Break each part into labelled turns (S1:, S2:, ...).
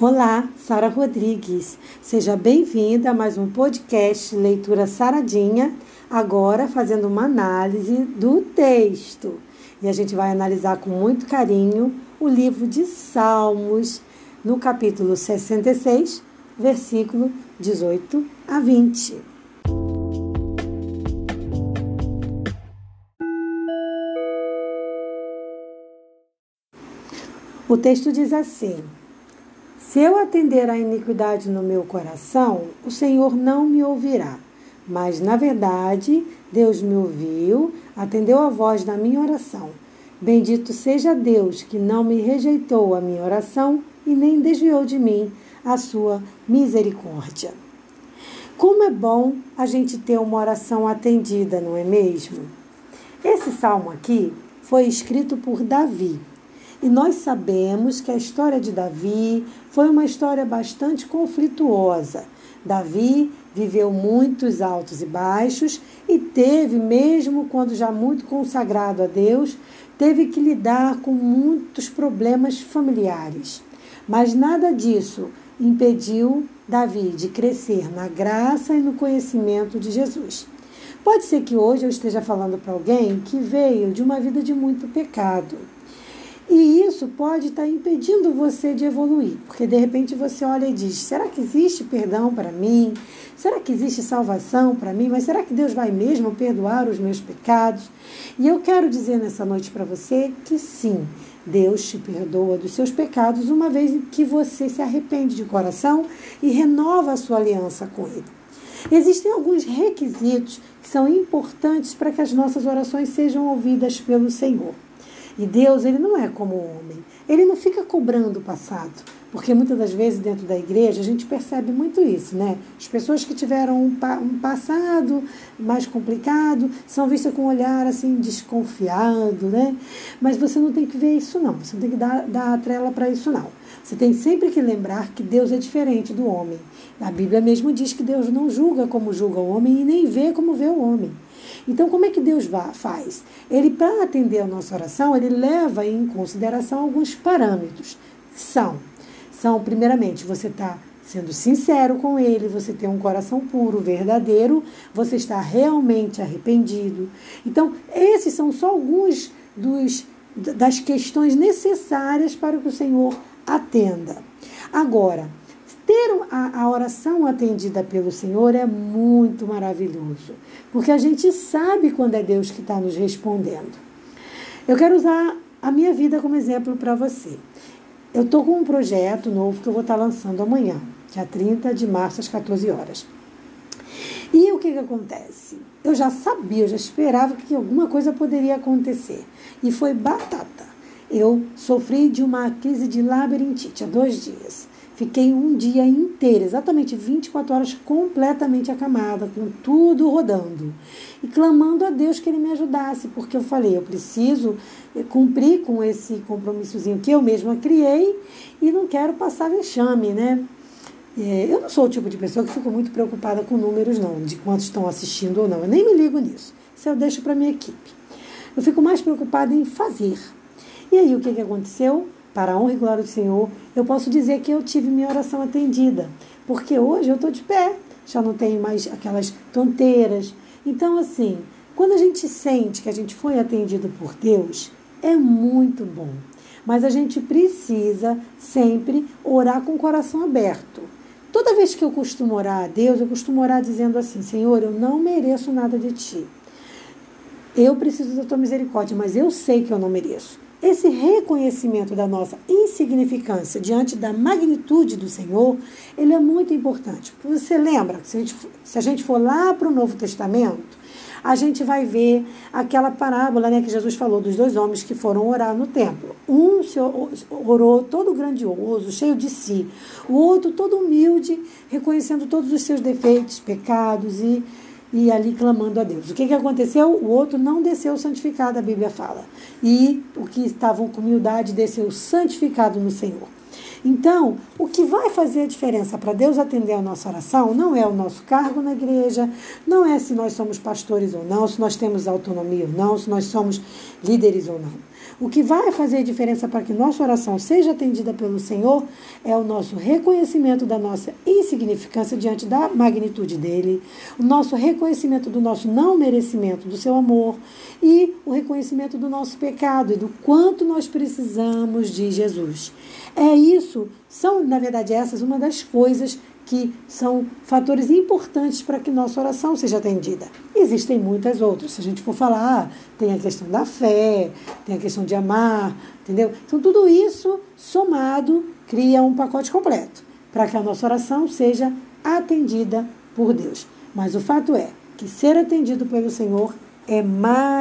S1: Olá, Sara Rodrigues. Seja bem-vinda a mais um podcast Leitura Saradinha, agora fazendo uma análise do texto. E a gente vai analisar com muito carinho o livro de Salmos, no capítulo 66, versículo 18 a 20. O texto diz assim: se eu atender à iniquidade no meu coração, o Senhor não me ouvirá. Mas, na verdade, Deus me ouviu, atendeu a voz da minha oração. Bendito seja Deus que não me rejeitou a minha oração e nem desviou de mim a sua misericórdia. Como é bom a gente ter uma oração atendida, não é mesmo? Esse salmo aqui foi escrito por Davi. E nós sabemos que a história de Davi foi uma história bastante conflituosa. Davi viveu muitos altos e baixos e teve, mesmo quando já muito consagrado a Deus, teve que lidar com muitos problemas familiares. Mas nada disso impediu Davi de crescer na graça e no conhecimento de Jesus. Pode ser que hoje eu esteja falando para alguém que veio de uma vida de muito pecado e isso pode estar impedindo você de evoluir, porque de repente você olha e diz: será que existe perdão para mim? Será que existe salvação para mim? Mas será que Deus vai mesmo perdoar os meus pecados? E eu quero dizer nessa noite para você que sim, Deus te perdoa dos seus pecados uma vez que você se arrepende de coração e renova a sua aliança com Ele. Existem alguns requisitos que são importantes para que as nossas orações sejam ouvidas pelo Senhor. E Deus, ele não é como o homem. Ele não fica cobrando o passado. Porque muitas das vezes dentro da igreja a gente percebe muito isso, né? As pessoas que tiveram um, pa um passado mais complicado são vistas com um olhar assim desconfiado, né? Mas você não tem que ver isso não, você não tem que dar, dar a trela para isso não. Você tem sempre que lembrar que Deus é diferente do homem. A Bíblia mesmo diz que Deus não julga como julga o homem e nem vê como vê o homem. Então, como é que Deus faz? Ele, para atender a nossa oração, ele leva em consideração alguns parâmetros. São, são primeiramente, você está sendo sincero com ele, você tem um coração puro, verdadeiro, você está realmente arrependido. Então, esses são só alguns dos, das questões necessárias para que o Senhor atenda. Agora, ter a, a oração atendida pelo Senhor é muito maravilhoso, porque a gente sabe quando é Deus que está nos respondendo. Eu quero usar a minha vida como exemplo para você. Eu estou com um projeto novo que eu vou estar tá lançando amanhã, dia 30 de março, às 14 horas. E o que, que acontece? Eu já sabia, eu já esperava que alguma coisa poderia acontecer. E foi batata. Eu sofri de uma crise de labirintite há dois dias. Fiquei um dia inteiro, exatamente 24 horas, completamente acamada, com tudo rodando. E clamando a Deus que Ele me ajudasse, porque eu falei, eu preciso eh, cumprir com esse compromissozinho que eu mesma criei e não quero passar vexame, né? É, eu não sou o tipo de pessoa que fico muito preocupada com números, não, de quantos estão assistindo ou não. Eu nem me ligo nisso. Isso eu deixo para minha equipe. Eu fico mais preocupada em fazer. E aí, o que, que aconteceu? Para a honra e glória do Senhor, eu posso dizer que eu tive minha oração atendida, porque hoje eu estou de pé, já não tenho mais aquelas tonteiras. Então, assim, quando a gente sente que a gente foi atendido por Deus, é muito bom. Mas a gente precisa sempre orar com o coração aberto. Toda vez que eu costumo orar a Deus, eu costumo orar dizendo assim: Senhor, eu não mereço nada de ti. Eu preciso da tua misericórdia, mas eu sei que eu não mereço. Esse reconhecimento da nossa insignificância diante da magnitude do Senhor, ele é muito importante. Você lembra, se a gente, se a gente for lá para o Novo Testamento, a gente vai ver aquela parábola né, que Jesus falou dos dois homens que foram orar no templo. Um orou todo grandioso, cheio de si. O outro todo humilde, reconhecendo todos os seus defeitos, pecados e e ali clamando a Deus. O que, que aconteceu? O outro não desceu santificado, a Bíblia fala. E o que estavam com humildade desceu santificado no Senhor. Então, o que vai fazer a diferença para Deus atender a nossa oração não é o nosso cargo na igreja, não é se nós somos pastores ou não, se nós temos autonomia ou não, se nós somos líderes ou não. O que vai fazer diferença para que nossa oração seja atendida pelo Senhor é o nosso reconhecimento da nossa insignificância diante da magnitude dele, o nosso reconhecimento do nosso não merecimento do seu amor e o reconhecimento do nosso pecado e do quanto nós precisamos de Jesus. É isso, são, na verdade, essas uma das coisas que são fatores importantes para que nossa oração seja atendida. Existem muitas outras. Se a gente for falar, ah, tem a questão da fé, tem a questão de amar, entendeu? Então, tudo isso somado cria um pacote completo para que a nossa oração seja atendida por Deus. Mas o fato é que ser atendido pelo Senhor é maravilhoso.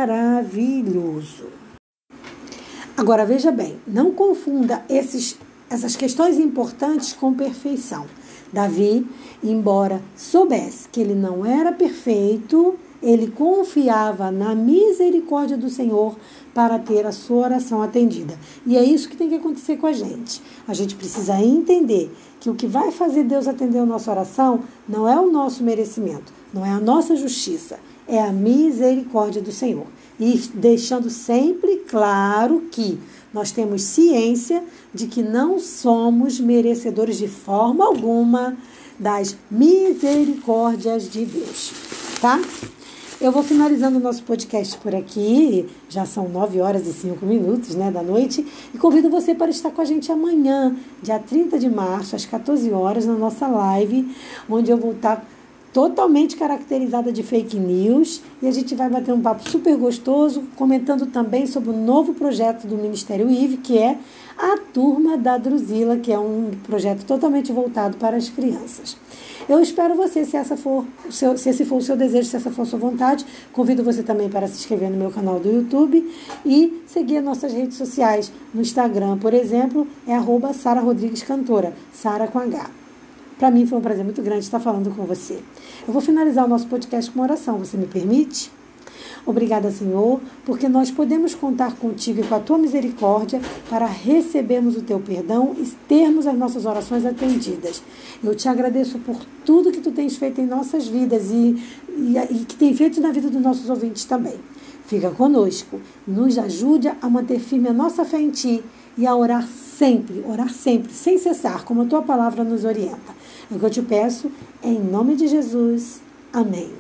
S1: Agora veja bem, não confunda esses, essas questões importantes com perfeição. Davi, embora soubesse que ele não era perfeito, ele confiava na misericórdia do Senhor para ter a sua oração atendida. E é isso que tem que acontecer com a gente. A gente precisa entender que o que vai fazer Deus atender a nossa oração não é o nosso merecimento, não é a nossa justiça, é a misericórdia do Senhor. E deixando sempre claro que nós temos ciência de que não somos merecedores de forma alguma das misericórdias de Deus, tá? Eu vou finalizando o nosso podcast por aqui, já são 9 horas e 5 minutos né, da noite, e convido você para estar com a gente amanhã, dia 30 de março, às 14 horas, na nossa live, onde eu vou estar totalmente caracterizada de fake news e a gente vai bater um papo super gostoso, comentando também sobre o novo projeto do Ministério IVE, que é a Turma da Druzila, que é um projeto totalmente voltado para as crianças. Eu espero você, se, essa for se esse for o seu desejo, se essa for a sua vontade, convido você também para se inscrever no meu canal do YouTube e seguir as nossas redes sociais. No Instagram, por exemplo, é arroba Sara Rodrigues Cantora, Sara com H. Para mim foi um prazer muito grande estar falando com você. Eu vou finalizar o nosso podcast com uma oração, você me permite? Obrigada, Senhor, porque nós podemos contar contigo e com a tua misericórdia para recebermos o teu perdão e termos as nossas orações atendidas. Eu te agradeço por tudo que tu tens feito em nossas vidas e, e, e que tem feito na vida dos nossos ouvintes também. Fica conosco, nos ajude a manter firme a nossa fé em ti e a orar sempre, orar sempre, sem cessar, como a tua palavra nos orienta. É o que eu te peço, em nome de Jesus. Amém.